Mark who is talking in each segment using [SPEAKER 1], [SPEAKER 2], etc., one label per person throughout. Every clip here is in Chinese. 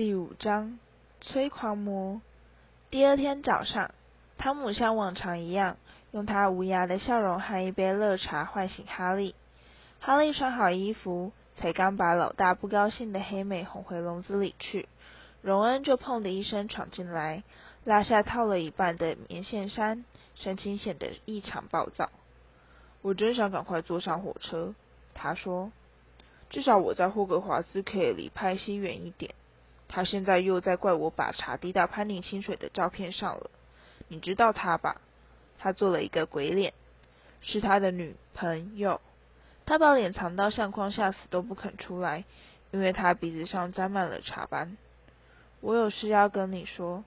[SPEAKER 1] 第五章，催狂魔。第二天早上，汤姆像往常一样，用他无牙的笑容和一杯热茶唤醒哈利。哈利穿好衣服，才刚把老大不高兴的黑美哄回笼子里去，荣恩就砰的一声闯进来，拉下套了一半的棉线衫，神情显得异常暴躁。我真想赶快坐上火车，他说，至少我在霍格华兹可以离派西远一点。他现在又在怪我把茶滴到潘宁清水的照片上了，你知道他吧？他做了一个鬼脸，是他的女朋友。他把脸藏到相框下，死都不肯出来，因为他鼻子上沾满了茶斑。我有事要跟你说。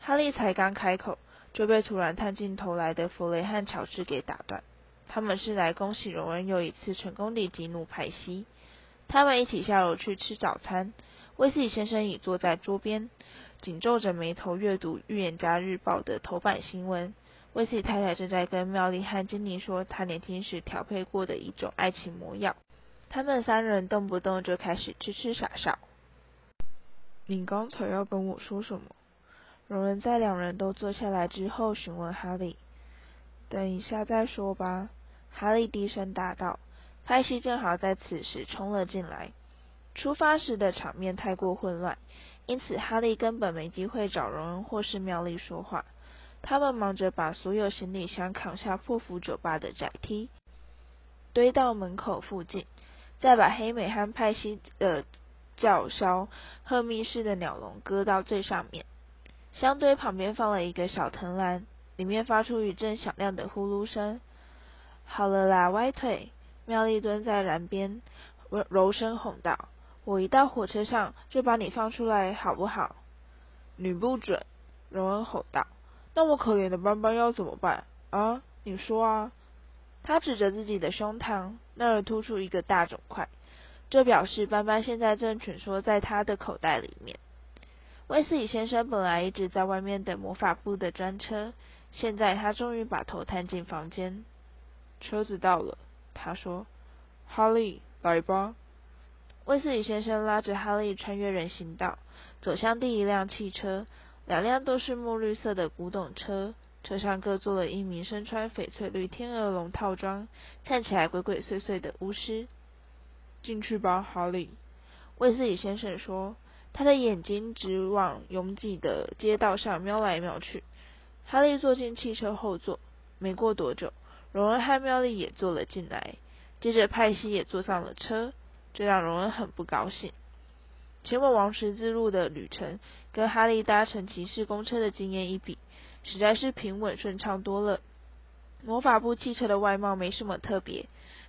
[SPEAKER 1] 哈利才刚开口，就被突然探进头来的弗雷和乔治给打断。他们是来恭喜荣恩又一次成功地激怒派西。他们一起下楼去吃早餐。威斯理先生已坐在桌边，紧皱着眉头阅读《预言家日报》的头版新闻。威斯理太太正在跟妙丽和金妮说她年轻时调配过的一种爱情魔药。他们三人动不动就开始痴痴傻笑。你刚才要跟我说什么？荣恩在两人都坐下来之后询问哈利。等一下再说吧。哈利低声答道。派西正好在此时冲了进来。出发时的场面太过混乱，因此哈利根本没机会找荣恩或是妙丽说话。他们忙着把所有行李箱扛下破釜酒吧的窄梯，堆到门口附近，再把黑美和派西的叫嚣赫密室的鸟笼搁到最上面。箱堆旁边放了一个小藤篮，里面发出一阵响亮的呼噜声。好了啦，歪腿！妙丽蹲在篮边，柔声哄道。我一到火车上就把你放出来，好不好？你不准！荣恩吼道。那我可怜的斑斑要怎么办？啊，你说啊！他指着自己的胸膛，那儿突出一个大肿块，这表示斑斑现在正蜷缩在他的口袋里面。威斯理先生本来一直在外面等魔法部的专车，现在他终于把头探进房间。车子到了，他说：“哈利，来吧。”威斯理先生拉着哈利穿越人行道，走向第一辆汽车。两辆都是墨绿色的古董车，车上各坐了一名身穿翡翠绿天鹅绒套装、看起来鬼鬼祟祟的巫师。进去吧，哈利。威斯理先生说，他的眼睛直往拥挤的街道上瞄来瞄去。哈利坐进汽车后座。没过多久，荣恩和妙丽也坐了进来，接着派西也坐上了车。这让荣恩很不高兴。前往王十字路的旅程，跟哈利搭乘骑士公车的经验一比，实在是平稳顺畅多了。魔法部汽车的外貌没什么特别，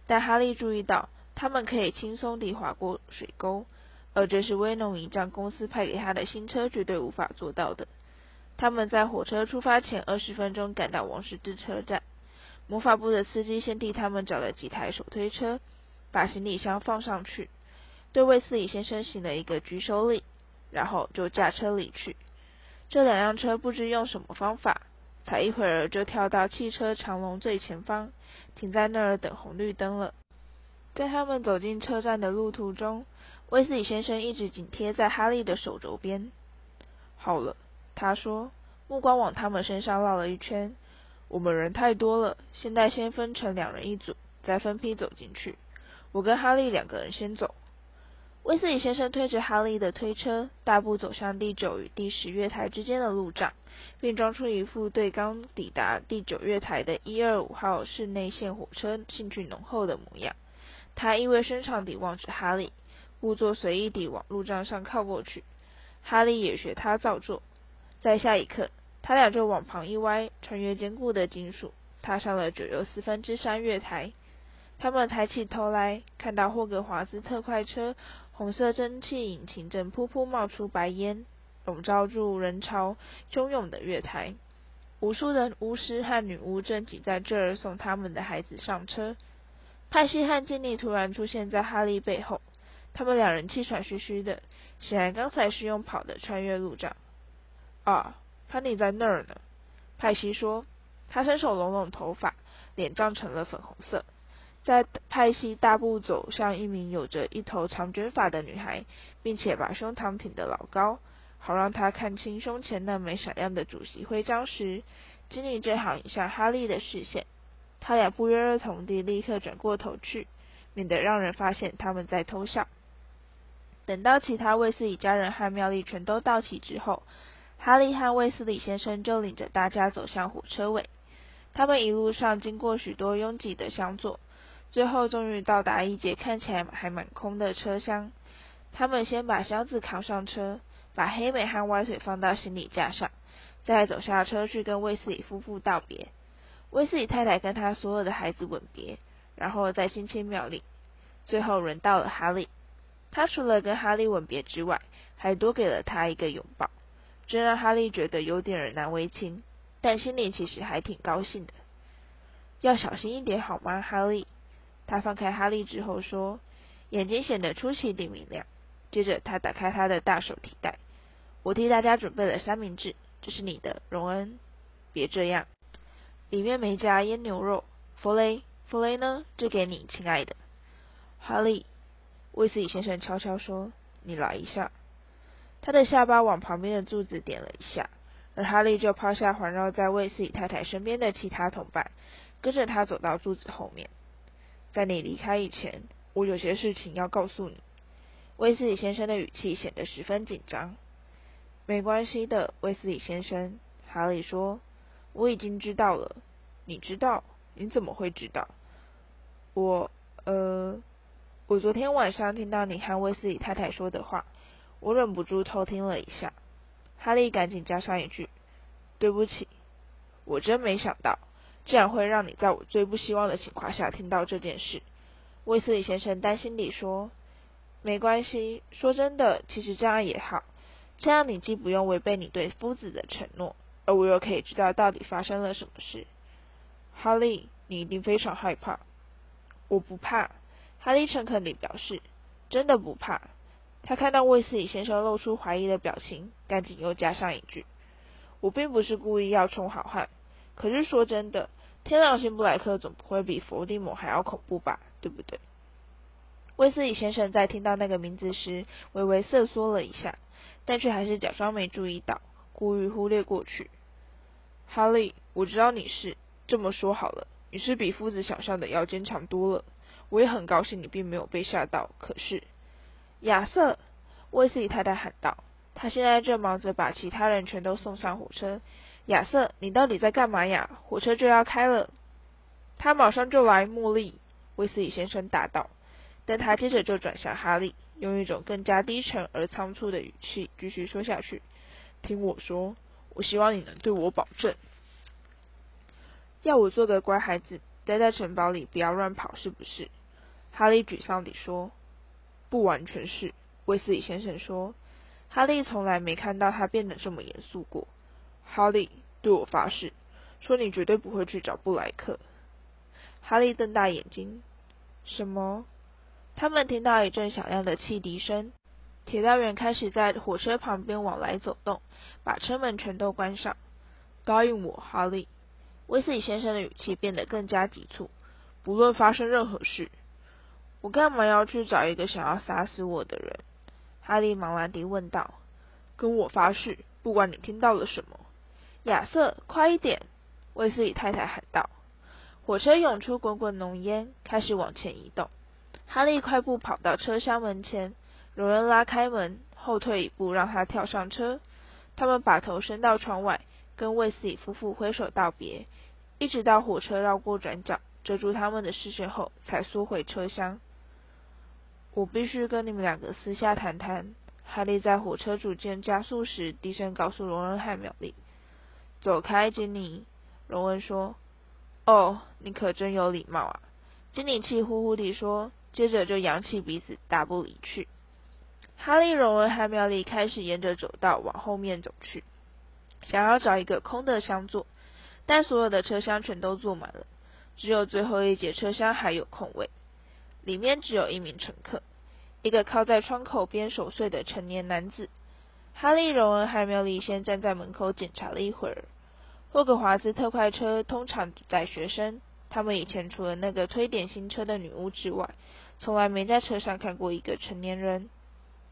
[SPEAKER 1] 但哈利注意到，他们可以轻松地划过水沟，而这是威农仪仗公司派给他的新车绝对无法做到的。他们在火车出发前二十分钟赶到王十字车站，魔法部的司机先替他们找了几台手推车。把行李箱放上去，对卫斯理先生行了一个举手礼，然后就驾车离去。这两辆车不知用什么方法，才一会儿就跳到汽车长龙最前方，停在那儿等红绿灯了。在他们走进车站的路途中，威斯理先生一直紧贴在哈利的手肘边。好了，他说，目光往他们身上绕了一圈。我们人太多了，现在先分成两人一组，再分批走进去。我跟哈利两个人先走。威斯理先生推着哈利的推车，大步走向第九与第十月台之间的路障，并装出一副对刚抵达第九月台的一二五号室内线火车兴趣浓厚的模样。他意味深长地望着哈利，故作随意地往路障上靠过去。哈利也学他照做。在下一刻，他俩就往旁一歪，穿越坚固的金属，踏上了九又四分之三月台。他们抬起头来，看到霍格华兹特快车红色蒸汽引擎正噗噗冒出白烟，笼罩住人潮汹涌的月台。无数的巫师和女巫正挤在这儿送他们的孩子上车。派西和金妮突然出现在哈利背后，他们两人气喘吁吁的，显然刚才是用跑的穿越路障。啊，潘妮在那儿呢，派西说。他伸手拢拢头发，脸涨成了粉红色。在派西大步走向一名有着一头长卷发的女孩，并且把胸膛挺得老高，好让她看清胸前那枚闪亮的主席徽章时，经理正好引向哈利的视线。他俩不约而同地立刻转过头去，免得让人发现他们在偷笑。等到其他卫斯理家人和妙丽全都到齐之后，哈利和卫斯理先生就领着大家走向火车尾。他们一路上经过许多拥挤的厢座，最后终于到达一节看起来还蛮空的车厢。他们先把箱子扛上车，把黑美和歪腿放到行李架上，再走下车去跟卫斯理夫妇道别。卫斯理太太跟他所有的孩子吻别，然后再亲亲妙丽。最后轮到了哈利。他除了跟哈利吻别之外，还多给了他一个拥抱，这让哈利觉得有点儿难为情，但心里其实还挺高兴的。要小心一点好吗，哈利？他放开哈利之后说，眼睛显得出奇地明亮。接着他打开他的大手提袋，我替大家准备了三明治，这是你的，荣恩。别这样，里面没加腌牛肉。弗雷，弗雷呢？这给你，亲爱的，哈利。威斯理先生悄悄说：“你来一下。”他的下巴往旁边的柱子点了一下，而哈利就抛下环绕在威斯理太太身边的其他同伴，跟着他走到柱子后面。在你离开以前，我有些事情要告诉你。威斯理先生的语气显得十分紧张。没关系的，威斯理先生，哈利说：“我已经知道了。”你知道？你怎么会知道？我……呃……我昨天晚上听到你和威斯理太太说的话，我忍不住偷听了一下。哈利赶紧加上一句：“对不起，我真没想到，这样会让你在我最不希望的情况下听到这件事。”威斯理先生担心地说：“没关系，说真的，其实这样也好，这样你既不用违背你对夫子的承诺，而我又可以知道到底发生了什么事。”哈利，你一定非常害怕。我不怕。哈利诚恳地表示：“真的不怕。”他看到卫斯理先生露出怀疑的表情，赶紧又加上一句：“我并不是故意要充好汉，可是说真的，天狼星布莱克总不会比伏地魔还要恐怖吧？对不对？”威斯理先生在听到那个名字时，微微瑟缩了一下，但却还是假装没注意到，故意忽略过去。哈利，我知道你是这么说好了，你是比夫子想象的要坚强多了。我也很高兴你并没有被吓到。可是，亚瑟，威斯理太太喊道：“他现在正忙着把其他人全都送上火车。”亚瑟，你到底在干嘛呀？火车就要开了。他马上就来，茉莉。威斯理先生答道。但他接着就转向哈利，用一种更加低沉而仓促的语气继续说下去：“听我说，我希望你能对我保证，要我做个乖孩子。”待在城堡里，不要乱跑，是不是？哈利沮丧地说：“不完全是。”威斯理先生说：“哈利从来没看到他变得这么严肃过。”哈利，对我发誓，说你绝对不会去找布莱克。哈利瞪大眼睛：“什么？”他们听到一阵响亮的汽笛声，铁道员开始在火车旁边往来走动，把车门全都关上。答应我，哈利。威斯理先生的语气变得更加急促。不论发生任何事，我干嘛要去找一个想要杀死我的人？哈利茫然地问道。跟我发誓，不管你听到了什么。亚瑟，快一点！卫斯理太太喊道。火车涌出滚滚浓烟，开始往前移动。哈利快步跑到车厢门前，有人拉开门，后退一步，让他跳上车。他们把头伸到窗外。跟卫斯理夫妇挥手道别，一直到火车绕过转角，遮住他们的视线后，才缩回车厢。我必须跟你们两个私下谈谈。哈利在火车逐渐加速时，低声告诉荣恩和妙丽：“走开，金妮。”荣恩说：“哦，你可真有礼貌啊。”金妮气呼呼地说，接着就扬起鼻子，大步离去。哈利、荣恩和妙丽开始沿着走道往后面走去。想要找一个空的厢座，但所有的车厢全都坐满了，只有最后一节车厢还有空位。里面只有一名乘客，一个靠在窗口边守岁的成年男子。哈利、荣恩和妙丽先站在门口检查了一会儿。霍格华兹特快车通常载学生，他们以前除了那个推点心车的女巫之外，从来没在车上看过一个成年人。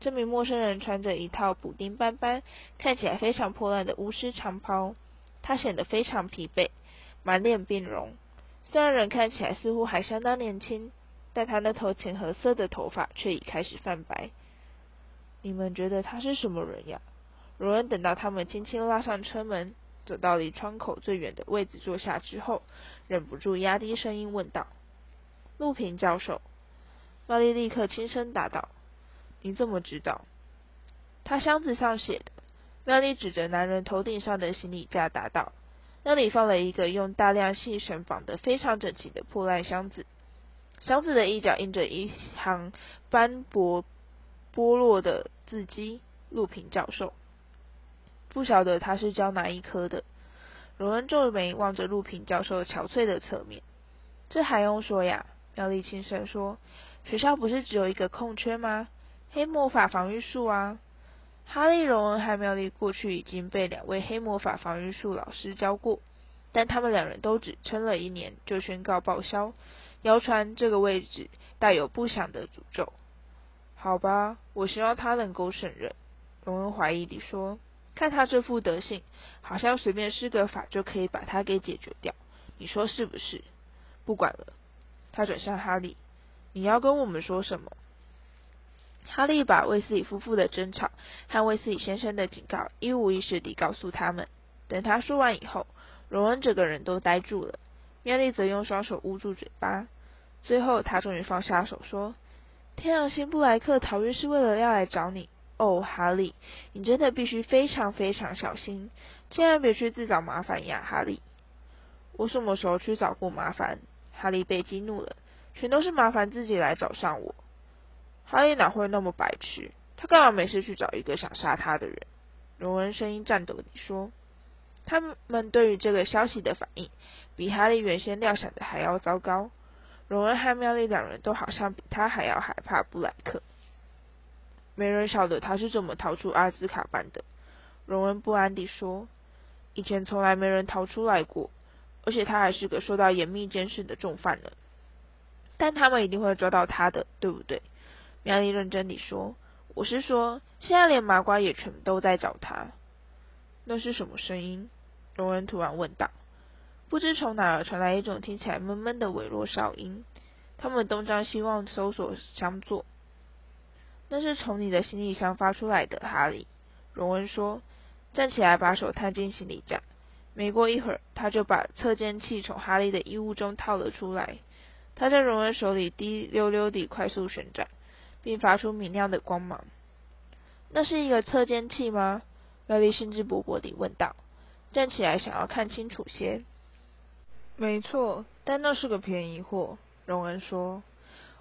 [SPEAKER 1] 这名陌生人穿着一套补丁斑斑、看起来非常破烂的巫师长袍，他显得非常疲惫，满脸病容。虽然人看起来似乎还相当年轻，但他那头浅褐色的头发却已开始泛白。你们觉得他是什么人呀？罗恩等到他们轻轻拉上车门，走到离窗口最远的位置坐下之后，忍不住压低声音问道：“陆平教授。”玛丽立刻轻声答道。你怎么知道？他箱子上写的。妙丽指着男人头顶上的行李架答道：“那里放了一个用大量细绳绑得非常整齐的破烂箱子，箱子的一角印着一行斑驳剥落的字迹。”陆平教授不晓得他是教哪一科的。荣恩皱眉望着陆平教授憔悴的侧面。这还用说呀？妙丽轻声说：“学校不是只有一个空缺吗？”黑魔法防御术啊！哈利、荣恩和妙丽过去已经被两位黑魔法防御术老师教过，但他们两人都只撑了一年就宣告报销。谣传这个位置带有不祥的诅咒。好吧，我希望他能够胜任。荣恩怀疑地说：“看他这副德行，好像随便施个法就可以把他给解决掉。你说是不是？”不管了，他转向哈利：“你要跟我们说什么？”哈利把威斯理夫妇的争吵和威斯理先生的警告一五一十地告诉他们。等他说完以后，荣恩整个人都呆住了，妙丽则用双手捂住嘴巴。最后，他终于放下手，说：“天狼星布莱克逃狱是为了要来找你。哦，哈利，你真的必须非常非常小心，千万别去自找麻烦呀，哈利。”我什么时候去找过麻烦？哈利被激怒了，全都是麻烦自己来找上我。哈利哪会那么白痴？他干嘛没事去找一个想杀他的人？荣恩声音颤抖地说：“他们对于这个消息的反应，比哈利原先料想的还要糟糕。荣恩和妙丽两人都好像比他还要害怕布莱克。没人晓得他是怎么逃出阿兹卡班的。”荣恩不安地说：“以前从来没人逃出来过，而且他还是个受到严密监视的重犯呢。但他们一定会抓到他的，对不对？”妙丽认真地说：“我是说，现在连麻瓜也全都在找他。”那是什么声音？荣恩突然问道。不知从哪儿传来一种听起来闷闷的微弱哨音。他们东张西望，搜索相座。那是从你的行李箱发出来的，哈利。荣恩说：“站起来，把手探进行李架。”没过一会儿，他就把测监器从哈利的衣物中套了出来。他在荣恩手里滴溜溜地快速旋转。并发出明亮的光芒。那是一个测监器吗？妙丽兴致勃勃地问道，站起来想要看清楚些。没错，但那是个便宜货。荣恩说：“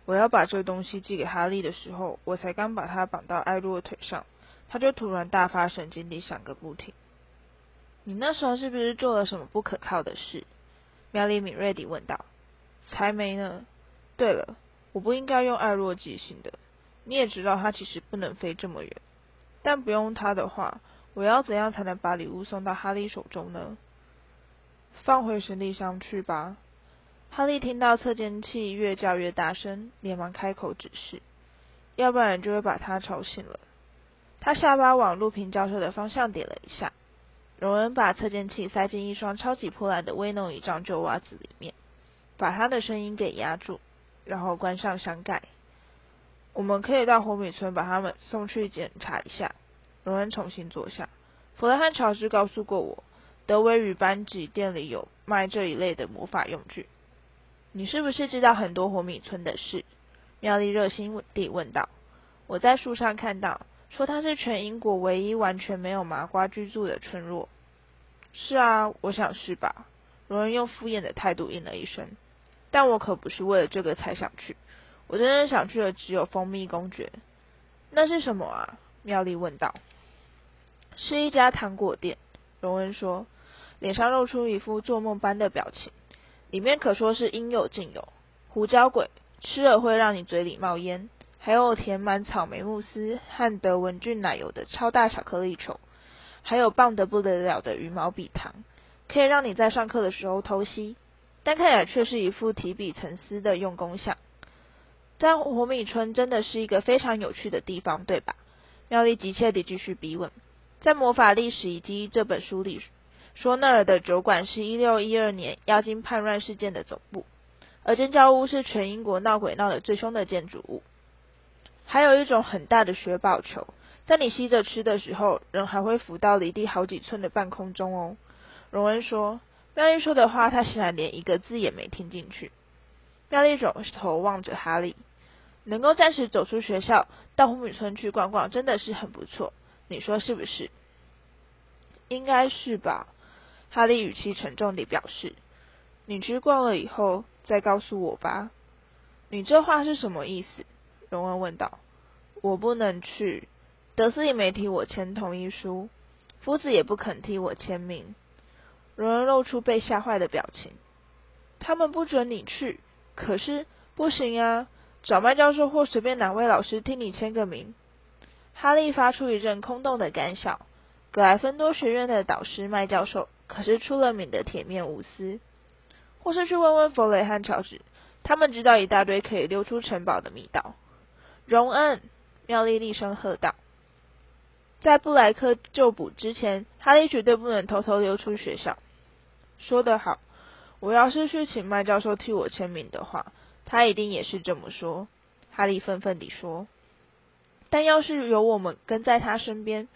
[SPEAKER 1] 我要把这东西寄给哈利的时候，我才刚把它绑到艾洛腿上，他就突然大发神经地响个不停。你那时候是不是做了什么不可靠的事？”苗丽敏锐地问道。“才没呢。对了，我不应该用艾洛寄信的。”你也知道他其实不能飞这么远，但不用他的话，我要怎样才能把礼物送到哈利手中呢？放回行李箱去吧。哈利听到测监器越叫越大声，连忙开口指示，要不然就会把他吵醒了。他下巴往陆平教授的方向点了一下。荣恩把测监器塞进一双超级破烂的威诺一丈旧袜子里面，把他的声音给压住，然后关上箱盖。我们可以到火米村把他们送去检查一下。荣恩重新坐下。弗莱和乔治告诉过我，德维与班级店里有卖这一类的魔法用具。你是不是知道很多火米村的事？妙丽热心地问道。我在书上看到，说它是全英国唯一完全没有麻瓜居住的村落。是啊，我想是吧。荣恩用敷衍的态度应了一声。但我可不是为了这个才想去。我真正想去的只有蜂蜜公爵。那是什么啊？妙丽问道。是一家糖果店。荣恩说，脸上露出一副做梦般的表情。里面可说是应有尽有：胡椒鬼，吃了会让你嘴里冒烟；还有填满草莓慕斯和德文郡奶油的超大巧克力球；还有棒得不得了的羽毛笔糖，可以让你在上课的时候偷吸。但看起来却是一副提笔沉思的用功相。在火米村真的是一个非常有趣的地方，对吧？妙丽急切地继续逼问。在《魔法历史以及这本书里说，那儿的酒馆是一六一二年妖精叛乱事件的总部，而尖叫屋是全英国闹鬼闹得最凶的建筑物。还有一种很大的雪宝球，在你吸着吃的时候，人还会浮到离地好几寸的半空中哦。荣恩说。妙丽说的话，他显然连一个字也没听进去。妙丽转头望着哈利，能够暂时走出学校，到红米村去逛逛，真的是很不错。你说是不是？应该是吧。哈利语气沉重地表示：“你去逛了以后再告诉我吧。”你这话是什么意思？荣恩问道。我不能去。德斯也没替我签同意书，夫子也不肯替我签名。荣恩露出被吓坏的表情。他们不准你去，可是不行啊！找麦教授或随便哪位老师替你签个名。哈利发出一阵空洞的干笑。格莱芬多学院的导师麦教授可是出了名的铁面无私。或是去问问弗雷和乔治，他们知道一大堆可以溜出城堡的密道。荣恩，妙丽厉声喝道。在布莱克就捕之前，哈利绝对不能偷偷溜出学校。说得好，我要是去请麦教授替我签名的话，他一定也是这么说。哈利愤愤地说。但要是有我们跟在他身边，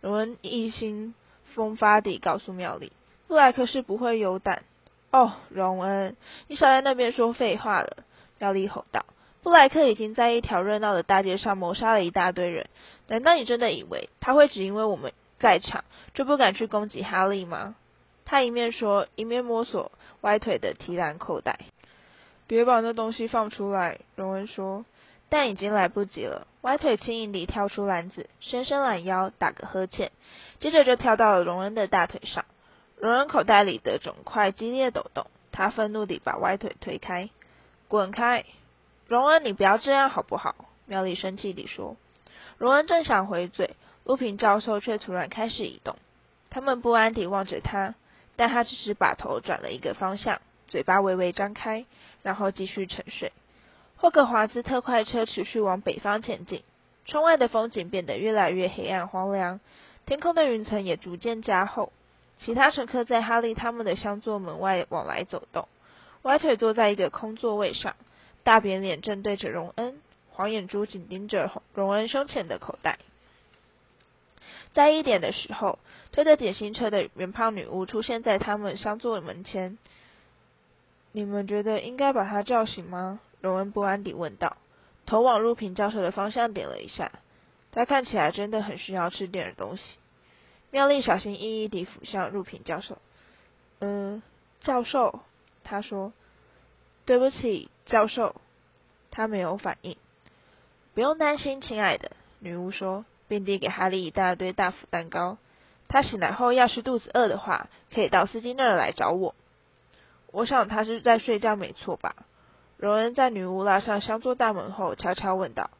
[SPEAKER 1] 荣恩一心风发地告诉妙丽，布莱克是不会有胆。哦，荣恩，你少在那边说废话了！妙丽吼道。布莱克已经在一条热闹的大街上谋杀了一大堆人，难道你真的以为他会只因为我们在场就不敢去攻击哈利吗？他一面说，一面摸索歪腿的提篮口袋。别把那东西放出来，荣恩说。但已经来不及了。歪腿轻盈地跳出篮子，伸伸懒腰，打个呵欠，接着就跳到了荣恩的大腿上。荣恩口袋里的肿块激烈抖动，他愤怒地把歪腿推开，滚开！荣恩，你不要这样好不好？妙丽生气地说。荣恩正想回嘴，陆平教授却突然开始移动。他们不安地望着他，但他只是把头转了一个方向，嘴巴微微张开，然后继续沉睡。霍格华兹特快车持续往北方前进，窗外的风景变得越来越黑暗荒凉，天空的云层也逐渐加厚。其他乘客在哈利他们的厢座门外往来走动。歪腿坐在一个空座位上。大扁脸正对着荣恩，黄眼珠紧盯着荣恩胸前的口袋。在一点的时候，推着点心车的圆胖女巫出现在他们相座门前。你们觉得应该把她叫醒吗？荣恩不安地问道，头往入平教授的方向点了一下。他看起来真的很需要吃点东西。妙丽小心翼翼地俯向入平教授。嗯，教授，他说。对不起，教授。他没有反应。不用担心，亲爱的，女巫说，并递给哈利一大堆大福蛋糕。他醒来后要是肚子饿的话，可以到司机那儿来找我。我想他是在睡觉，没错吧？荣恩在女巫拉上厢座大门后，悄悄问道：“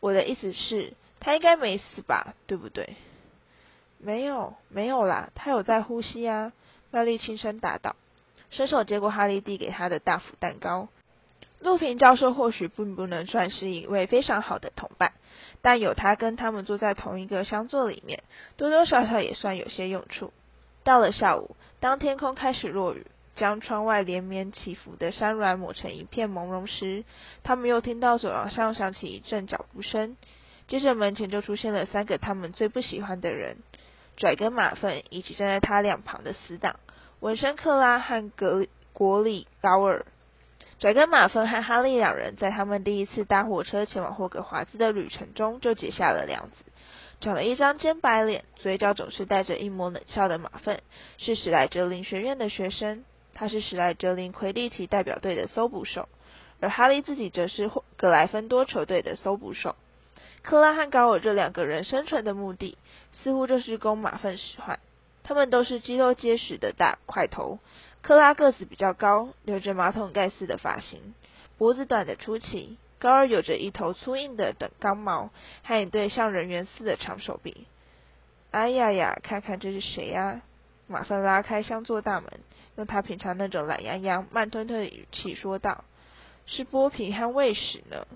[SPEAKER 1] 我的意思是，他应该没死吧？对不对？”“没有，没有啦，他有在呼吸啊。”妙丽轻声答道。伸手接过哈利递给他的大福蛋糕。陆平教授或许并不能算是一位非常好的同伴，但有他跟他们坐在同一个厢座里面，多多少少也算有些用处。到了下午，当天空开始落雨，将窗外连绵起伏的山峦抹成一片朦胧时，他们又听到走廊上响起一阵脚步声，接着门前就出现了三个他们最不喜欢的人——拽根马粪以及站在他两旁的死党。文森克拉和格国里高尔，拽根马粪和哈利两人在他们第一次搭火车前往霍格华兹的旅程中就结下了梁子。长了一张尖白脸，嘴角总是带着一抹冷笑的马粪，是史莱哲林学院的学生。他是史莱哲林魁地奇代表队的搜捕手，而哈利自己则是霍格莱芬多球队的搜捕手。克拉和高尔这两个人生存的目的，似乎就是供马粪使唤。他们都是肌肉结实的大块头。克拉个子比较高，留着马桶盖似的发型，脖子短的出奇。高尔有着一头粗硬的等刚毛，和一对像人猿似的长手臂。哎呀呀，看看这是谁呀？马芬拉开厢座大门，用他平常那种懒洋洋、慢吞吞的语气说道：“是剥皮和喂食呢。”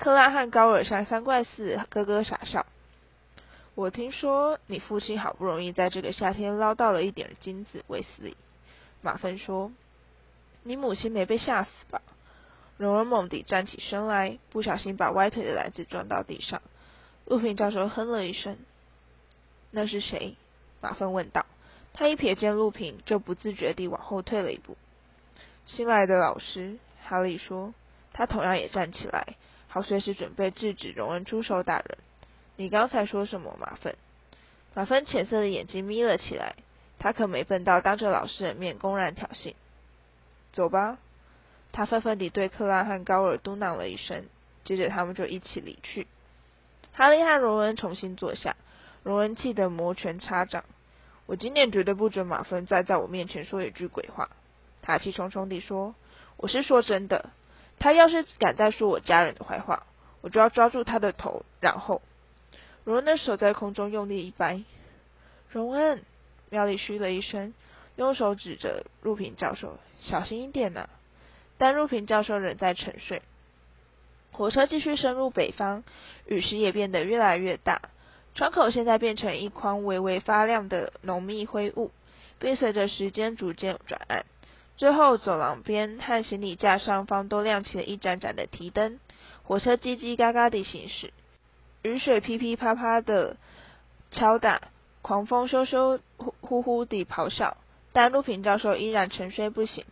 [SPEAKER 1] 克拉和高尔像三怪四咯咯傻笑。我听说你父亲好不容易在这个夏天捞到了一点金子，卫斯理。马芬说：“你母亲没被吓死吧？”荣儿猛地站起身来，不小心把歪腿的篮子撞到地上。陆平教授哼了一声。“那是谁？”马芬问道。他一瞥见陆平，就不自觉地往后退了一步。“新来的老师。”哈利说。他同样也站起来。好，随时准备制止荣恩出手打人。你刚才说什么，马粪？马粪浅色的眼睛眯了起来。他可没笨到当着老师的面公然挑衅。走吧。他愤愤地对克拉和高尔嘟囔了一声，接着他们就一起离去。哈利和荣恩重新坐下。荣恩气得摩拳擦掌。我今年绝对不准马粪再在我面前说一句鬼话。他气冲冲地说：“我是说真的。”他要是敢再说我家人的坏话，我就要抓住他的头，然后，荣恩的手在空中用力一掰。荣恩，妙丽嘘了一声，用手指着陆平教授：“小心一点呐。”但陆平教授仍在沉睡。火车继续深入北方，雨势也变得越来越大。窗口现在变成一筐微微发亮的浓密灰雾，并随着时间逐渐转暗。最后，走廊边和行李架上方都亮起了一盏盏的提灯。火车叽叽嘎嘎地行驶，雨水噼噼啪啪地敲打，狂风咻咻呼呼地咆哮。但陆平教授依然沉睡不醒。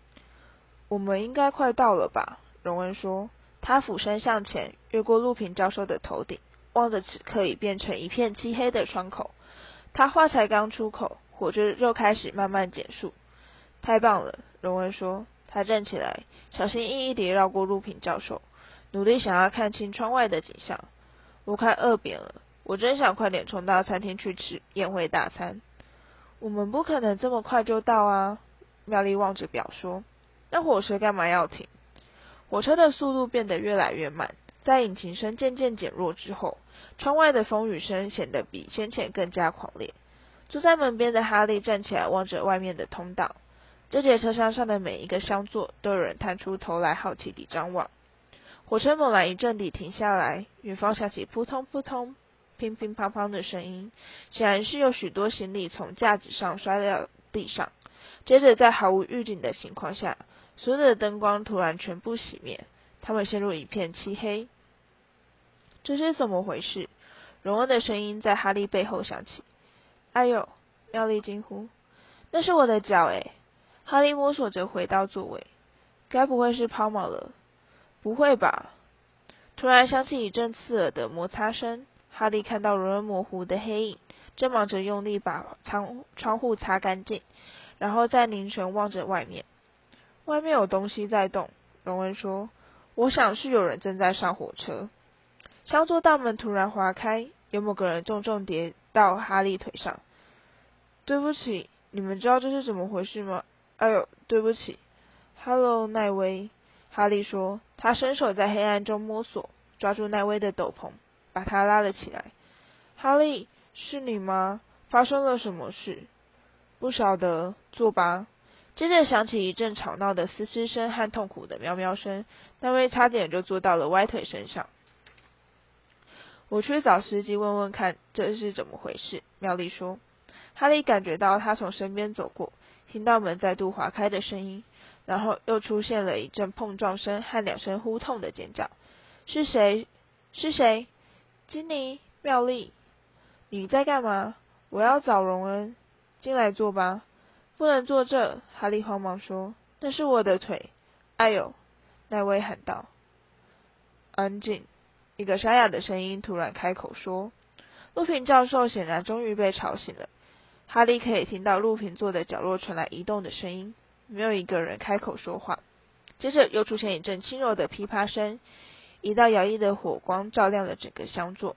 [SPEAKER 1] 我们应该快到了吧？荣恩说。他俯身向前，越过陆平教授的头顶，望着此刻已变成一片漆黑的窗口。他话才刚出口，火车就开始慢慢减速。太棒了，荣恩说。他站起来，小心翼翼地绕过陆平教授，努力想要看清窗外的景象。我快饿扁了，我真想快点冲到餐厅去吃宴会大餐。我们不可能这么快就到啊！妙丽望着表说。那火车干嘛要停？火车的速度变得越来越慢，在引擎声渐渐减弱之后，窗外的风雨声显得比先前更加狂烈。坐在门边的哈利站起来，望着外面的通道。这节车厢上的每一个厢座都有人探出头来，好奇地张望。火车猛然一阵地停下来，远方响起扑通扑通、乒乒乓乓的声音，显然是有许多行李从架子上摔到地上。接着，在毫无预警的情况下，所有的灯光突然全部熄灭，他们陷入一片漆黑。这是怎么回事？荣恩的声音在哈利背后响起。“哎呦！”妙丽惊呼，“那是我的脚！”诶。哈利摸索着回到座位，该不会是抛锚了？不会吧！突然响起一阵刺耳的摩擦声，哈利看到荣恩模糊的黑影，正忙着用力把窗窗户擦干净，然后再凝神望着外面。外面有东西在动，荣恩说：“我想是有人正在上火车。”厢座大门突然划开，有某个人重重跌到哈利腿上。对不起，你们知道这是怎么回事吗？哎呦，对不起，Hello，奈威，哈利说。他伸手在黑暗中摸索，抓住奈威的斗篷，把他拉了起来。哈利，是你吗？发生了什么事？不晓得，坐吧。接着响起一阵吵闹的嘶嘶声和痛苦的喵喵声，奈威差点就坐到了歪腿身上。我去找司机问问看这是怎么回事。妙丽说。哈利感觉到他从身边走过。听到门再度划开的声音，然后又出现了一阵碰撞声和两声呼痛的尖叫。是谁？是谁？金妮，妙丽，你在干嘛？我要找荣恩。进来坐吧。不能坐这。哈利慌忙说：“那是我的腿。”哎呦！奈威喊道。安静。一个沙哑的声音突然开口说：“陆平教授显然终于被吵醒了。”哈利可以听到陆平座的角落传来移动的声音，没有一个人开口说话。接着又出现一阵轻柔的噼啪声，一道摇曳的火光照亮了整个香座。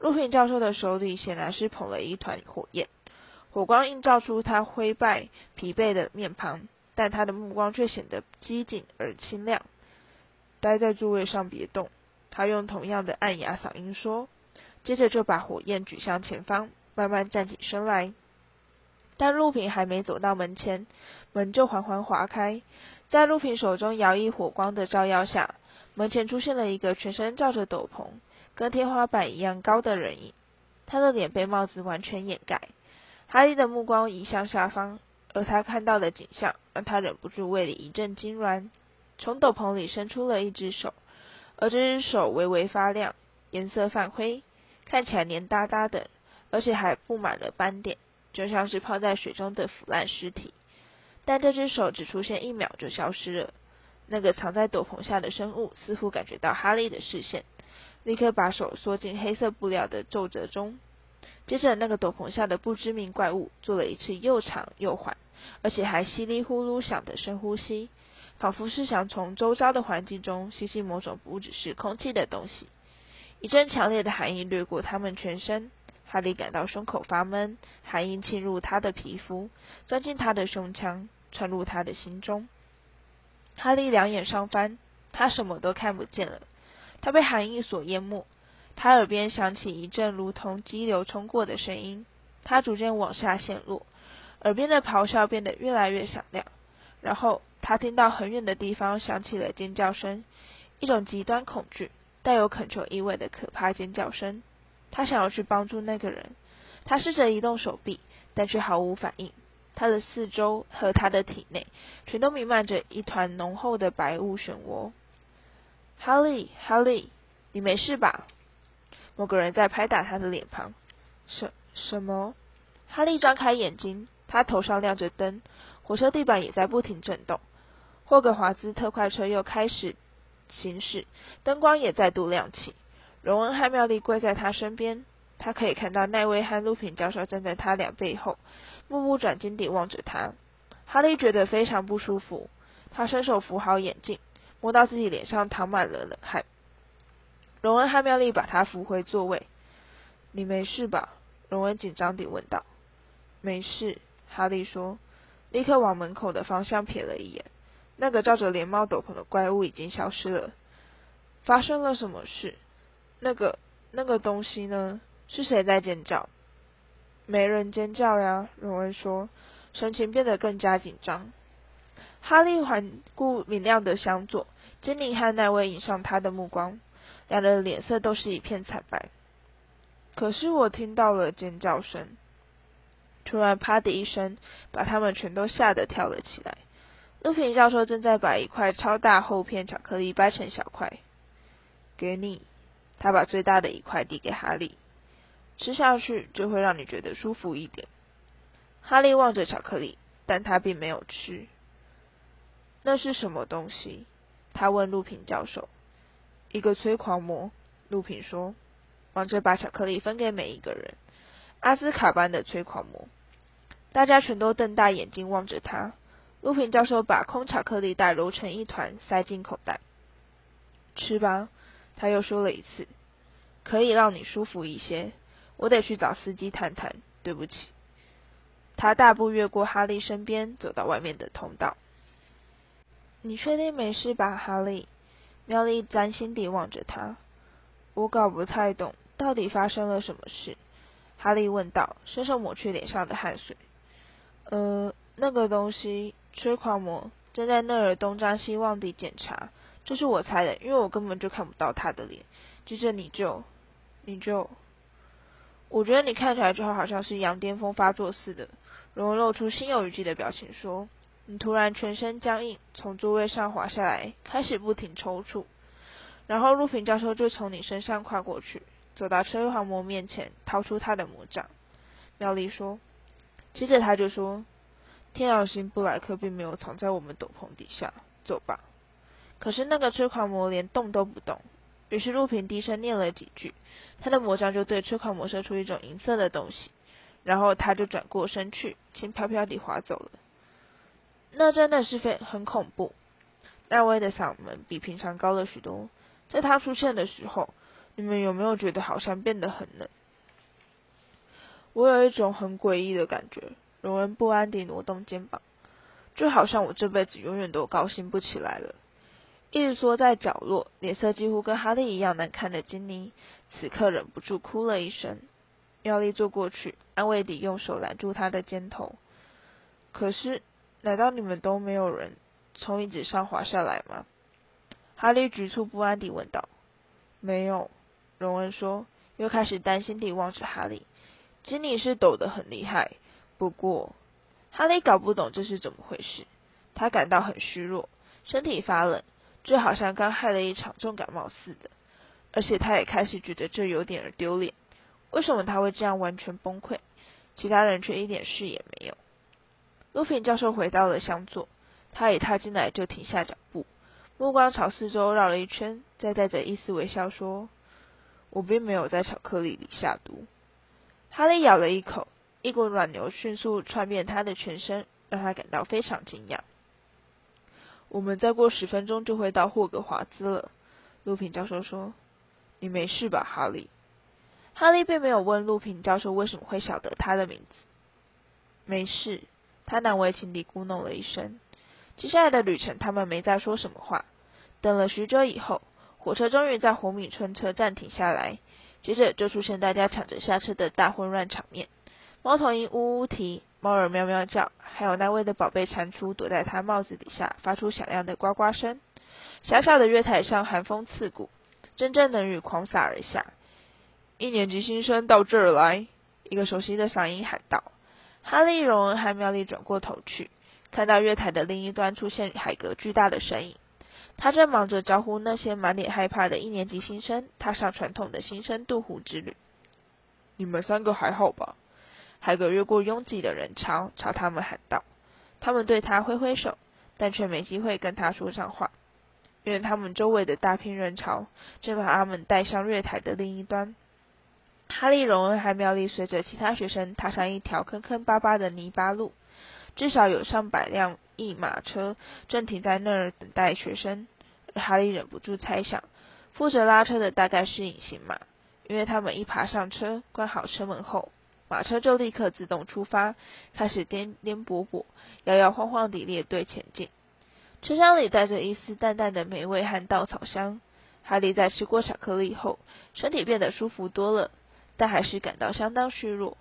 [SPEAKER 1] 陆平教授的手里显然是捧了一团火焰，火光映照出他灰败、疲惫的面庞，但他的目光却显得机警而清亮。待在座位上，别动。他用同样的暗哑嗓音说，接着就把火焰举向前方，慢慢站起身来。但陆平还没走到门前，门就缓缓划开，在陆平手中摇曳火光的照耀下，门前出现了一个全身罩着斗篷、跟天花板一样高的人影。他的脸被帽子完全掩盖。哈利的目光移向下方，而他看到的景象让他忍不住胃里一阵痉挛。从斗篷里伸出了一只手，而这只手微微发亮，颜色泛灰，看起来黏哒哒的，而且还布满了斑点，就像是泡在水中的腐烂尸体。但这只手只出现一秒就消失了。那个藏在斗篷下的生物似乎感觉到哈利的视线。立刻把手缩进黑色布料的皱褶中，接着那个斗篷下的不知名怪物做了一次又长又缓，而且还稀里呼噜响的深呼吸，仿佛是想从周遭的环境中吸吸某种不只是空气的东西。一阵强烈的寒意掠过他们全身，哈利感到胸口发闷，寒意侵入他的皮肤，钻进他的胸腔，穿入他的心中。哈利两眼上翻，他什么都看不见了。他被寒意所淹没，他耳边响起一阵如同激流冲过的声音，他逐渐往下陷落，耳边的咆哮变得越来越响亮，然后他听到很远的地方响起了尖叫声，一种极端恐惧、带有恳求意味的可怕尖叫声。他想要去帮助那个人，他试着移动手臂，但却毫无反应。他的四周和他的体内全都弥漫着一团浓厚的白雾漩涡。哈利，哈利，你没事吧？某个人在拍打他的脸庞。什什么？哈利张开眼睛，他头上亮着灯，火车地板也在不停震动。霍格华兹特快车又开始行驶，灯光也再度亮起。荣恩和妙丽跪在他身边，他可以看到奈威和陆平教授站在他俩背后，目不转睛地望着他。哈利觉得非常不舒服，他伸手扶好眼镜。摸到自己脸上淌满了冷汗，荣恩和妙丽把他扶回座位。你没事吧？荣恩紧张地问道。没事，哈利说，立刻往门口的方向瞥了一眼。那个罩着连帽斗篷的怪物已经消失了。发生了什么事？那个那个东西呢？是谁在尖叫？没人尖叫呀，荣恩说，神情变得更加紧张。哈利环顾明亮的厢座，金妮和奈威引上他的目光，两人脸色都是一片惨白。可是我听到了尖叫声，突然啪的一声，把他们全都吓得跳了起来。陆平教授正在把一块超大厚片巧克力掰成小块，给你。他把最大的一块递给哈利，吃下去就会让你觉得舒服一点。哈利望着巧克力，但他并没有吃。那是什么东西？他问陆平教授。一个催狂魔，陆平说，忙着把巧克力分给每一个人。阿兹卡班的催狂魔。大家全都瞪大眼睛望着他。陆平教授把空巧克力袋揉成一团，塞进口袋。吃吧，他又说了一次，可以让你舒服一些。我得去找司机谈谈，对不起。他大步越过哈利身边，走到外面的通道。你确定没事吧，哈利？妙丽担心地望着他。我搞不太懂，到底发生了什么事？哈利问道，伸手抹去脸上的汗水。呃，那个东西，催狂魔正在那儿东张西望地检查。这是我猜的，因为我根本就看不到他的脸。接着你就，你就，我觉得你看起来就好像是羊癫疯发作似的。容露出心有余悸的表情说。你突然全身僵硬，从座位上滑下来，开始不停抽搐。然后陆平教授就从你身上跨过去，走到催狂魔面前，掏出他的魔杖。妙丽说。接着他就说：“天狼星布莱克并没有藏在我们斗篷底下，走吧。”可是那个催狂魔连动都不动。于是陆平低声念了几句，他的魔杖就对催狂魔射出一种银色的东西，然后他就转过身去，轻飘飘地滑走了。那真的是非很恐怖。奈威的嗓门比平常高了许多。在他出现的时候，你们有没有觉得好像变得很冷？我有一种很诡异的感觉。荣恩不安地挪动肩膀，就好像我这辈子永远都高兴不起来了。一直缩在角落，脸色几乎跟哈利一样难看的金妮，此刻忍不住哭了一声。妙丽坐过去，安慰地用手揽住他的肩头。可是，难道你们都没有人从椅子上滑下来吗？哈利局促不安地问道。没有，荣恩说，又开始担心地望着哈利。吉尼是抖得很厉害，不过，哈利搞不懂这是怎么回事。他感到很虚弱，身体发冷，就好像刚害了一场重感冒似的。而且他也开始觉得这有点丢脸。为什么他会这样完全崩溃？其他人却一点事也没有。卢平教授回到了厢座，他一踏进来就停下脚步，目光朝四周绕了一圈，再带着一丝微笑说：“我并没有在巧克力里下毒。”哈利咬了一口，一股暖流迅速窜遍他的全身，让他感到非常惊讶。我们再过十分钟就会到霍格华兹了，陆平教授说：“你没事吧，哈利？”哈利并没有问陆平教授为什么会晓得他的名字。没事，他难为情地咕哝了一声。接下来的旅程，他们没再说什么话。等了许久以后，火车终于在红米村车站停下来。接着就出现大家抢着下车的大混乱场面。猫头鹰呜呜啼，猫儿喵喵叫，还有那位的宝贝蟾蜍躲在他帽子底下，发出响亮的呱呱声。小小的月台上，寒风刺骨，阵阵冷雨狂洒而下。一年级新生到这儿来！一个熟悉的嗓音喊道。哈利、荣恩和妙丽转过头去，看到月台的另一端出现海格巨大的身影。他正忙着招呼那些满脸害怕的一年级新生踏上传统的新生渡湖之旅。你们三个还好吧？海格越过拥挤的人潮，朝他们喊道。他们对他挥挥手，但却没机会跟他说上话，因为他们周围的大片人潮正把他们带向月台的另一端。哈利、荣恩和妙丽随着其他学生踏上一条坑坑巴巴的泥巴路，至少有上百辆一马车正停在那儿等待学生。哈利忍不住猜想，负责拉车的大概是隐形马，因为他们一爬上车，关好车门后，马车就立刻自动出发，开始颠颠簸簸、摇摇晃晃地列队前进。车厢里带着一丝淡淡的霉味和稻草香。哈利在吃过巧克力后，身体变得舒服多了。但还是感到相当虚弱。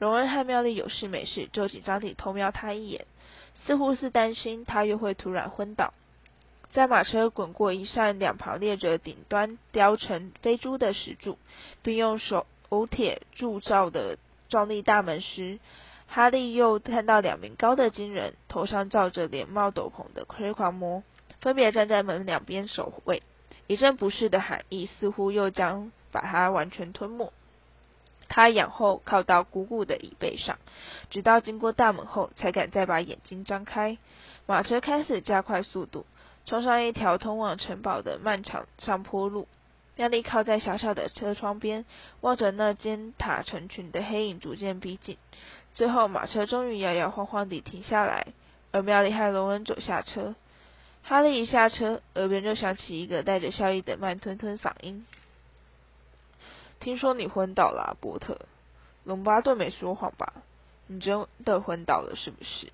[SPEAKER 1] 荣恩和妙丽有事没事就紧张地偷瞄他一眼，似乎是担心他又会突然昏倒。在马车滚过一扇两旁列着顶端雕成飞猪的石柱，并用手铁铸造的壮丽大门时，哈利又看到两名高的惊人、头上罩着连帽斗篷的窥狂魔，分别站在门两边守卫。一阵不适的寒意似乎又将把他完全吞没。他仰后靠到鼓鼓的椅背上，直到经过大门后，才敢再把眼睛张开。马车开始加快速度，冲上一条通往城堡的漫长上坡路。妙丽靠在小小的车窗边，望着那尖塔成群的黑影逐渐逼近。最后，马车终于摇摇晃晃地停下来，而妙丽和罗恩走下车。哈利一下车，耳边就响起一个带着笑意的慢吞吞嗓音。听说你昏倒了，波特。龙巴顿没说谎吧？你真的昏倒了是不是？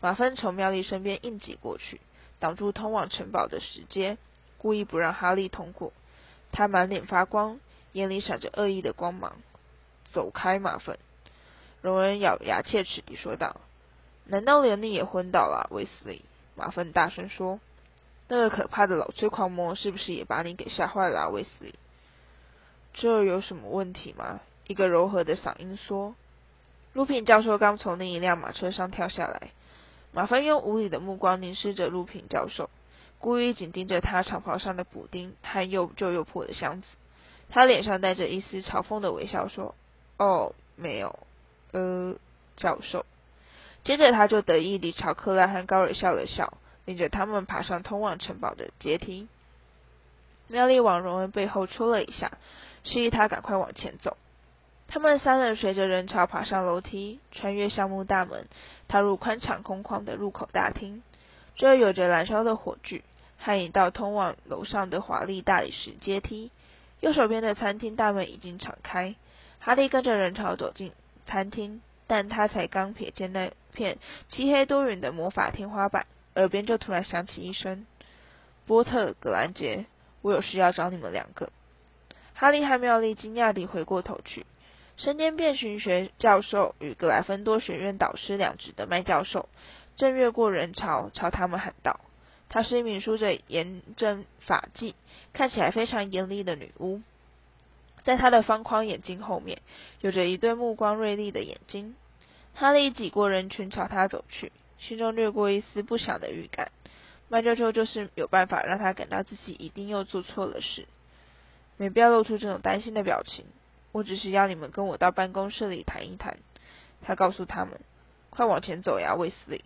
[SPEAKER 1] 马芬从妙丽身边硬挤过去，挡住通往城堡的石阶，故意不让哈利通过。他满脸发光，眼里闪着恶意的光芒。走开，马粪！荣恩咬牙切齿地说道。难道连你也昏倒了，威斯利？马粪大声说。那个可怕的老催狂魔是不是也把你给吓坏了，威斯利？这有什么问题吗？一个柔和的嗓音说。陆平教授刚从另一辆马车上跳下来，马芬用无理的目光凝视着陆平教授，故意紧盯着他长袍上的补丁和又旧又破的箱子。他脸上带着一丝嘲讽的微笑说：“哦，没有，呃，教授。”接着他就得意地朝克拉和高尔笑了笑，领着他们爬上通往城堡的阶梯。妙丽往荣恩背后戳了一下。示意他赶快往前走。他们三人随着人潮爬上楼梯，穿越橡木大门，踏入宽敞空旷的入口大厅。这儿有着燃烧的火炬和一道通往楼上的华丽大理石阶梯。右手边的餐厅大门已经敞开。哈利跟着人潮走进餐厅，但他才刚瞥见那片漆黑多云的魔法天花板，耳边就突然响起一声：“波特、格兰杰，我有事要找你们两个。”哈利和妙丽惊讶地回过头去，身兼变形学教授与格莱芬多学院导师两职的麦教授，正越过人潮朝他们喊道：“她是一名梳着严正发髻、看起来非常严厉的女巫，在她的方框眼睛后面，有着一对目光锐利的眼睛。”哈利挤过人群朝她走去，心中掠过一丝不祥的预感。麦教授就是有办法让他感到自己一定又做错了事。没必要露出这种担心的表情。我只是要你们跟我到办公室里谈一谈。他告诉他们：“快往前走呀，卫斯理。”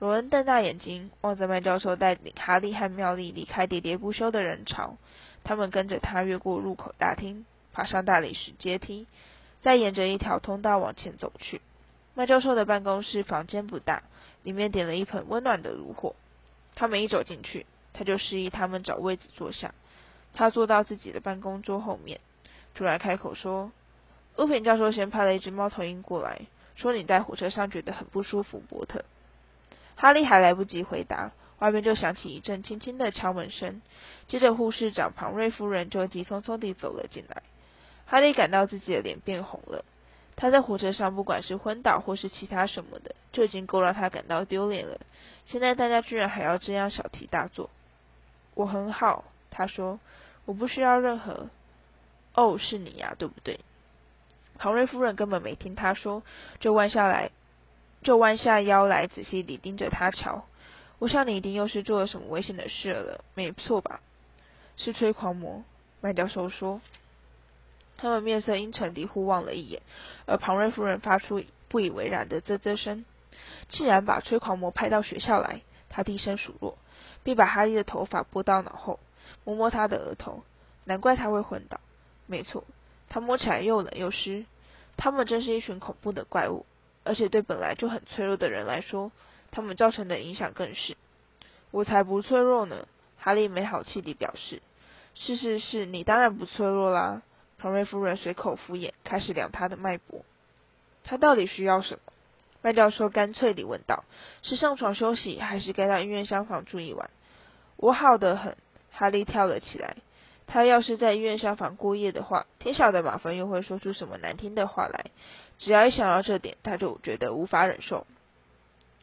[SPEAKER 1] 罗恩瞪大眼睛望着麦教授带领哈利和妙丽离开喋喋不休的人潮。他们跟着他越过入口大厅，爬上大理石阶梯，再沿着一条通道往前走去。麦教授的办公室房间不大，里面点了一盆温暖的炉火。他们一走进去，他就示意他们找位子坐下。他坐到自己的办公桌后面。突然开口说：“乌平教授先派了一只猫头鹰过来，说你在火车上觉得很不舒服。”波特，哈利还来不及回答，外面就响起一阵轻轻的敲门声，接着护士长庞瑞夫人就急匆匆地走了进来。哈利感到自己的脸变红了。他在火车上不管是昏倒或是其他什么的，就已经够让他感到丢脸了。现在大家居然还要这样小题大做。我很好，他说，我不需要任何。哦，是你呀，对不对？庞瑞夫人根本没听他说，就弯下来，就弯下腰来，仔细地盯着他瞧。我想你一定又是做了什么危险的事了，没错吧？是吹狂魔，麦教授说。他们面色阴沉地互望了一眼，而庞瑞夫人发出不以为然的啧啧声。既然把吹狂魔派到学校来，他低声数落，并把哈利的头发拨到脑后，摸摸他的额头。难怪他会昏倒。没错，他摸起来又冷又湿。他们真是一群恐怖的怪物，而且对本来就很脆弱的人来说，他们造成的影响更是。我才不脆弱呢，哈利没好气地表示。是是是，你当然不脆弱啦。庞瑞夫人随口敷衍，开始量他的脉搏。他到底需要什么？麦教授干脆地问道：“是上床休息，还是该到医院厢房住一晚？”我好得很。哈利跳了起来。他要是在医院厢房过夜的话，天晓得马芬又会说出什么难听的话来。只要一想到这点，他就觉得无法忍受。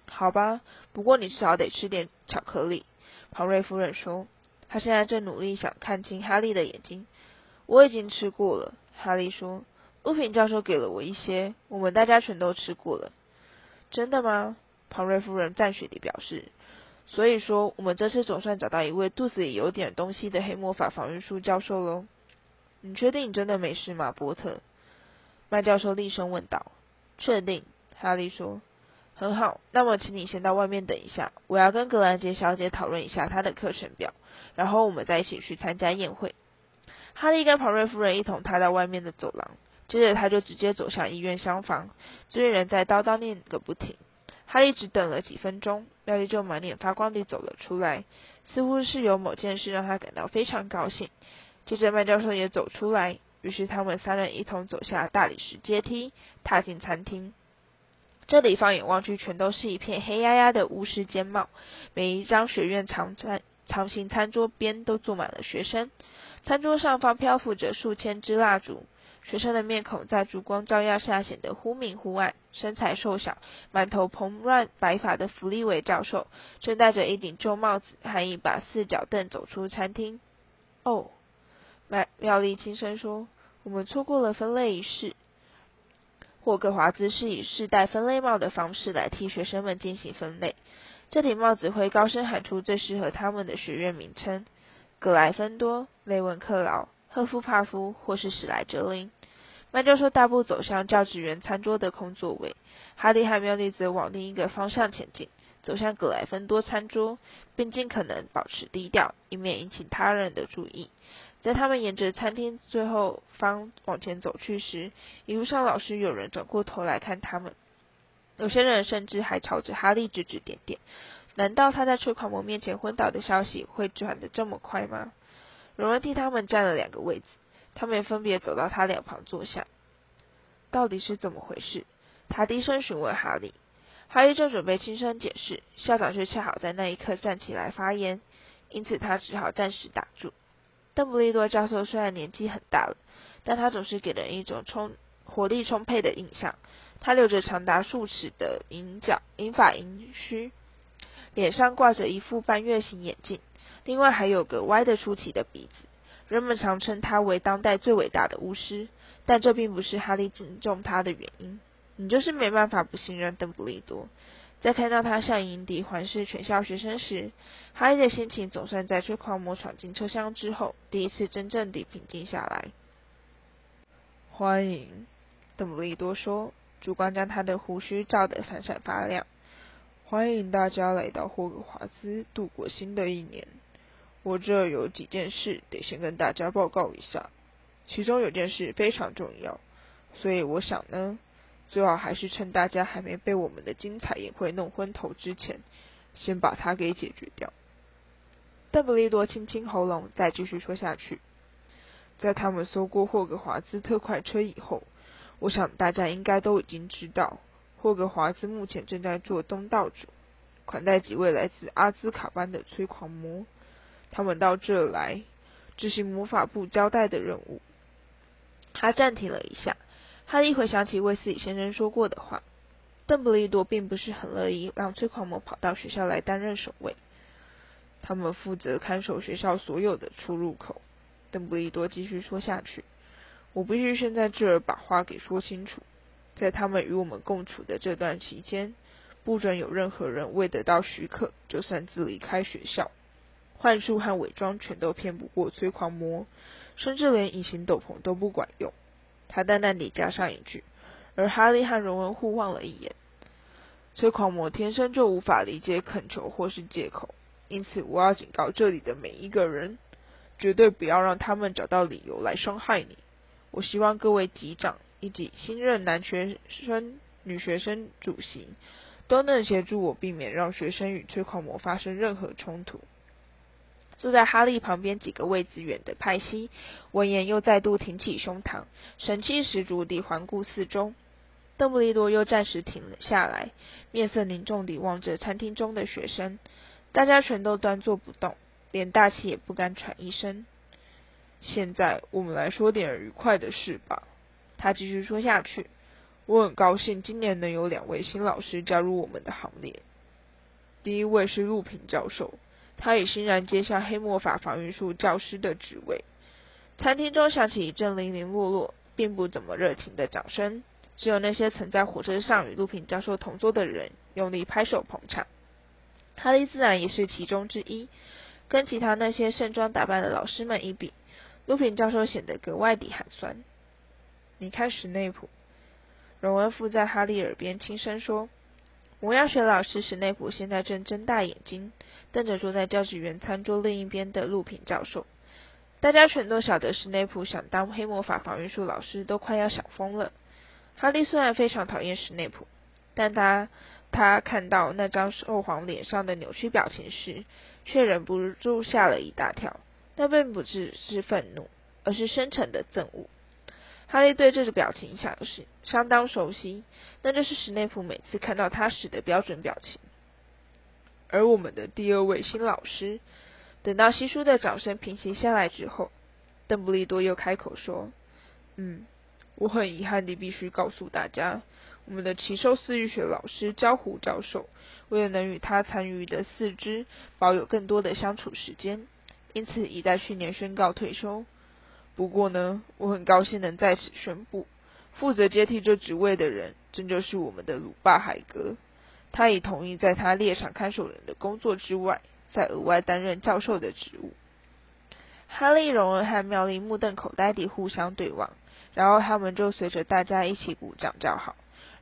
[SPEAKER 1] 好吧，不过你至少得吃点巧克力。庞瑞夫人说，她现在正努力想看清哈利的眼睛。我已经吃过了，哈利说。乌平教授给了我一些，我们大家全都吃过了。真的吗？庞瑞夫人赞许地表示。所以说，我们这次总算找到一位肚子里有点东西的黑魔法防御术教授喽。你确定你真的没事吗，波特？麦教授厉声问道。确定，哈利说。很好，那么请你先到外面等一下，我要跟格兰杰小姐讨论一下她的课程表，然后我们再一起去参加宴会。哈利跟庞瑞夫人一同踏到外面的走廊，接着他就直接走向医院厢房，这些人在叨叨念个不停。哈利只等了几分钟，妙丽就满脸发光地走了出来，似乎是有某件事让他感到非常高兴。接着麦教授也走出来，于是他们三人一同走下大理石阶梯，踏进餐厅。这里放眼望去，全都是一片黑压压的巫师尖帽，每一张学院长餐长形餐桌边都坐满了学生，餐桌上方漂浮着数千支蜡烛。学生的面孔在烛光照耀下显得忽明忽暗。身材瘦小、满头蓬乱白发的弗利伟教授，正戴着一顶旧帽子和一把四脚凳走出餐厅。哦，麦妙丽轻声说：“我们错过了分类仪式。”霍格华兹是以试戴分类帽的方式来替学生们进行分类。这顶帽子会高声喊出最适合他们的学院名称：格莱芬多、雷文克劳。赫夫帕夫或是史莱哲林。麦教授大步走向教职员餐桌的空座位，哈利和妙丽则往另一个方向前进，走向格莱芬多餐桌，并尽可能保持低调，以免引起他人的注意。在他们沿着餐厅最后方往前走去时，一路上老师有人转过头来看他们，有些人甚至还朝着哈利指指点点。难道他在吹狂魔面前昏倒的消息会转得这么快吗？荣恩替他们占了两个位子，他们分别走到他两旁坐下。到底是怎么回事？他低声询问哈利。哈利正准备轻声解释，校长却恰好在那一刻站起来发言，因此他只好暂时打住。邓布利多教授虽然年纪很大了，但他总是给人一种充活力充沛的印象。他留着长达数尺的银角银发银须，脸上挂着一副半月形眼镜，另外还有个歪得出奇的鼻子。人们常称他为当代最伟大的巫师，但这并不是哈利敬重他的原因。你就是没办法不信任邓布利多。在看到他向营敌环视全校学生时，哈利的心情总算在吹狂魔闯进车厢之后，第一次真正地平静下来。
[SPEAKER 2] 欢迎，邓布利多说。烛光将他的胡须照得闪闪发亮。欢迎大家来到霍格华兹度过新的一年。我这有几件事得先跟大家报告一下，其中有件事非常重要，所以我想呢，最好还是趁大家还没被我们的精彩宴会弄昏头之前，先把它给解决掉。
[SPEAKER 1] 邓布利多清清喉咙，再继续说下去。
[SPEAKER 2] 在他们搜过霍格华兹特快车以后。我想大家应该都已经知道，霍格华兹目前正在做东道主，款待几位来自阿兹卡班的催狂魔。他们到这来执行魔法部交代的任务。
[SPEAKER 1] 他暂停了一下，哈利回想起卫斯理先生说过的话：邓布利多并不是很乐意让催狂魔跑到学校来担任守卫。
[SPEAKER 2] 他们负责看守学校所有的出入口。邓布利多继续说下去。我必须先在这儿把话给说清楚，在他们与我们共处的这段期间，不准有任何人未得到许可就擅自离开学校。幻术和伪装全都骗不过催狂魔，甚至连隐形斗篷都不管用。他淡淡地加上一句，而哈利和荣恩互望了一眼。催狂魔天生就无法理解恳求或是借口，因此我要警告这里的每一个人，绝对不要让他们找到理由来伤害你。我希望各位级长以及新任男学生、女学生主席都能协助我，避免让学生与催狂魔发生任何冲突。
[SPEAKER 1] 坐在哈利旁边几个位子远的派西，闻言又再度挺起胸膛，神气十足地环顾四周。邓布利多又暂时停了下来，面色凝重地望着餐厅中的学生，大家全都端坐不动，连大气也不敢喘一声。
[SPEAKER 2] 现在我们来说点愉快的事吧。他继续说下去。我很高兴今年能有两位新老师加入我们的行列。第一位是陆平教授，他已欣然接下黑魔法防御术教师的职位。
[SPEAKER 1] 餐厅中响起一阵零零落落，并不怎么热情的掌声，只有那些曾在火车上与陆平教授同桌的人用力拍手捧场。哈利自然也是其中之一。跟其他那些盛装打扮的老师们一比，卢平教授显得格外的寒酸。
[SPEAKER 2] 你看史内普，荣恩附在哈利耳边轻声说：“
[SPEAKER 1] 魔药学老师史内普现在正睁大眼睛，瞪着坐在教职员餐桌另一边的陆平教授。大家全都晓得史内普想当黑魔法防御术老师，都快要想疯了。哈利虽然非常讨厌史内普，但他他看到那张兽皇脸上的扭曲表情时，却忍不住吓了一大跳。”那并不只是愤怒，而是深沉的憎恶。哈利对这个表情想是相当熟悉，那就是史内普每次看到他时的标准表情。
[SPEAKER 2] 而我们的第二位新老师，
[SPEAKER 1] 等到稀疏的掌声平息下来之后，邓布利多又开口说：“
[SPEAKER 2] 嗯，我很遗憾地必须告诉大家，我们的奇兽饲育学老师焦狐教授，为了能与他残余的四肢保有更多的相处时间。”因此，已在去年宣告退休。不过呢，我很高兴能在此宣布，负责接替这职位的人，正就是我们的鲁霸海格。他已同意在他猎场看守人的工作之外，再额外担任教授的职务。
[SPEAKER 1] 哈利、荣恩和妙丽目瞪口呆地互相对望，然后他们就随着大家一起鼓掌叫好。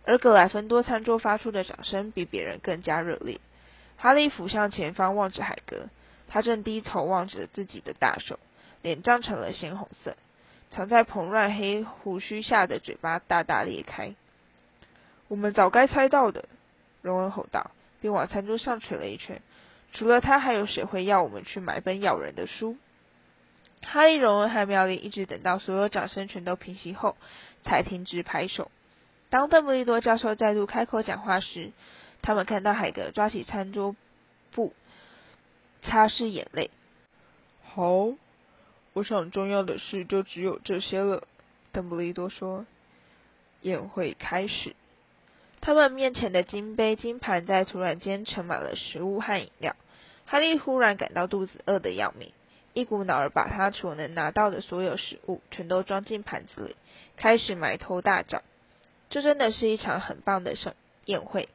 [SPEAKER 1] 而格莱芬多餐桌发出的掌声比别人更加热烈。哈利俯向前方望着海格。他正低头望着自己的大手，脸涨成了鲜红色，藏在蓬乱黑胡须下的嘴巴大大裂开。
[SPEAKER 2] 我们早该猜到的，荣恩吼道，并往餐桌上捶了一拳。除了他，还有谁会要我们去买本咬人的书？
[SPEAKER 1] 哈利、荣恩和妙丽一直等到所有掌声全都平息后，才停止拍手。当邓布利多教授再度开口讲话时，他们看到海格抓起餐桌布。擦拭眼泪。
[SPEAKER 2] 好，我想重要的事就只有这些了。邓布利多说：“宴会开始。
[SPEAKER 1] 他们面前的金杯、金盘在突然间盛满了食物和饮料。哈利忽然感到肚子饿得要命，一股脑儿把他所能拿到的所有食物全都装进盘子里，开始埋头大嚼。这真的是一场很棒的盛宴会。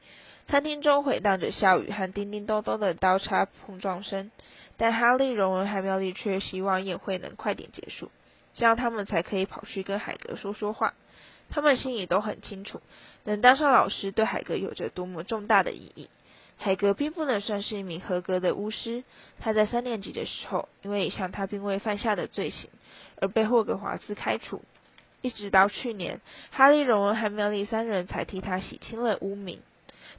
[SPEAKER 1] 餐厅中回荡着笑语和叮叮咚咚的刀叉碰撞声，但哈利、荣恩和妙丽却希望宴会能快点结束，这样他们才可以跑去跟海格说说话。他们心里都很清楚，能当上老师对海格有着多么重大的意义。海格并不能算是一名合格的巫师，他在三年级的时候，因为一项他并未犯下的罪行而被霍格华兹开除，一直到去年，哈利、荣恩和妙丽三人才替他洗清了污名。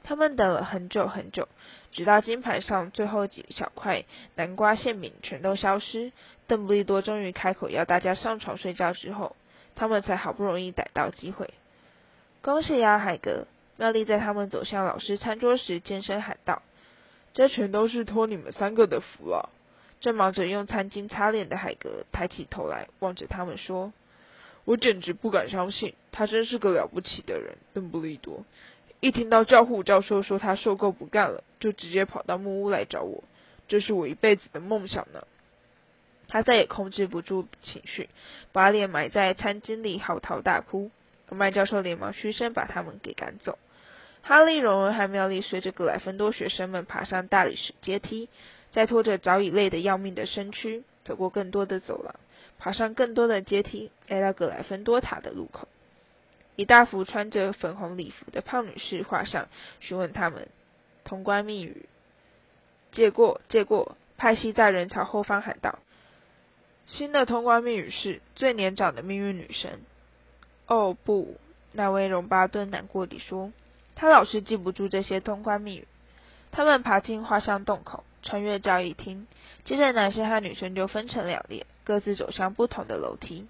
[SPEAKER 1] 他们等了很久很久，直到金盘上最后几小块南瓜馅饼全都消失，邓布利多终于开口要大家上床睡觉之后。他们才好不容易逮到机会。恭喜呀，海格！妙丽在他们走向老师餐桌时尖声喊道：“
[SPEAKER 2] 这全都是托你们三个的福了。”正忙着用餐巾擦脸的海格抬起头来，望着他们说：“我简直不敢相信，他真是个了不起的人，邓布利多。一听到教虎教授说他受够不干了，就直接跑到木屋来找我，这是我一辈子的梦想呢。”他再也控制不住情绪，把脸埋在餐巾里嚎啕大哭。麦教授连忙嘘声把他们给赶走。哈利、荣恩和妙丽随着格莱芬多学生们爬上大理石阶梯，再拖着早已累得要命的身躯，走过更多的走廊，爬上更多的阶梯，来到格莱芬多塔的入口。一大幅穿着粉红礼服的胖女士画上，询问他们通关密语。借过，借过！派西在人潮后方喊道。新的通关密语是最年长的命运女神。哦不，那位荣巴顿难过地说，他老是记不住这些通关密语。他们爬进画像洞口，穿越交易厅，接着男生和女生就分成两列，各自走向不同的楼梯。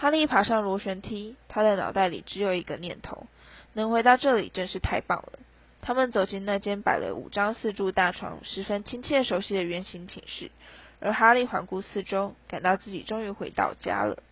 [SPEAKER 2] 哈利爬上螺旋梯，他的脑袋里只有一个念头：能回到这里真是太棒了。他们走进那间摆了五张四柱大床、十分亲切熟悉的圆形寝室。而哈利环顾四周，感到自己终于回到家了。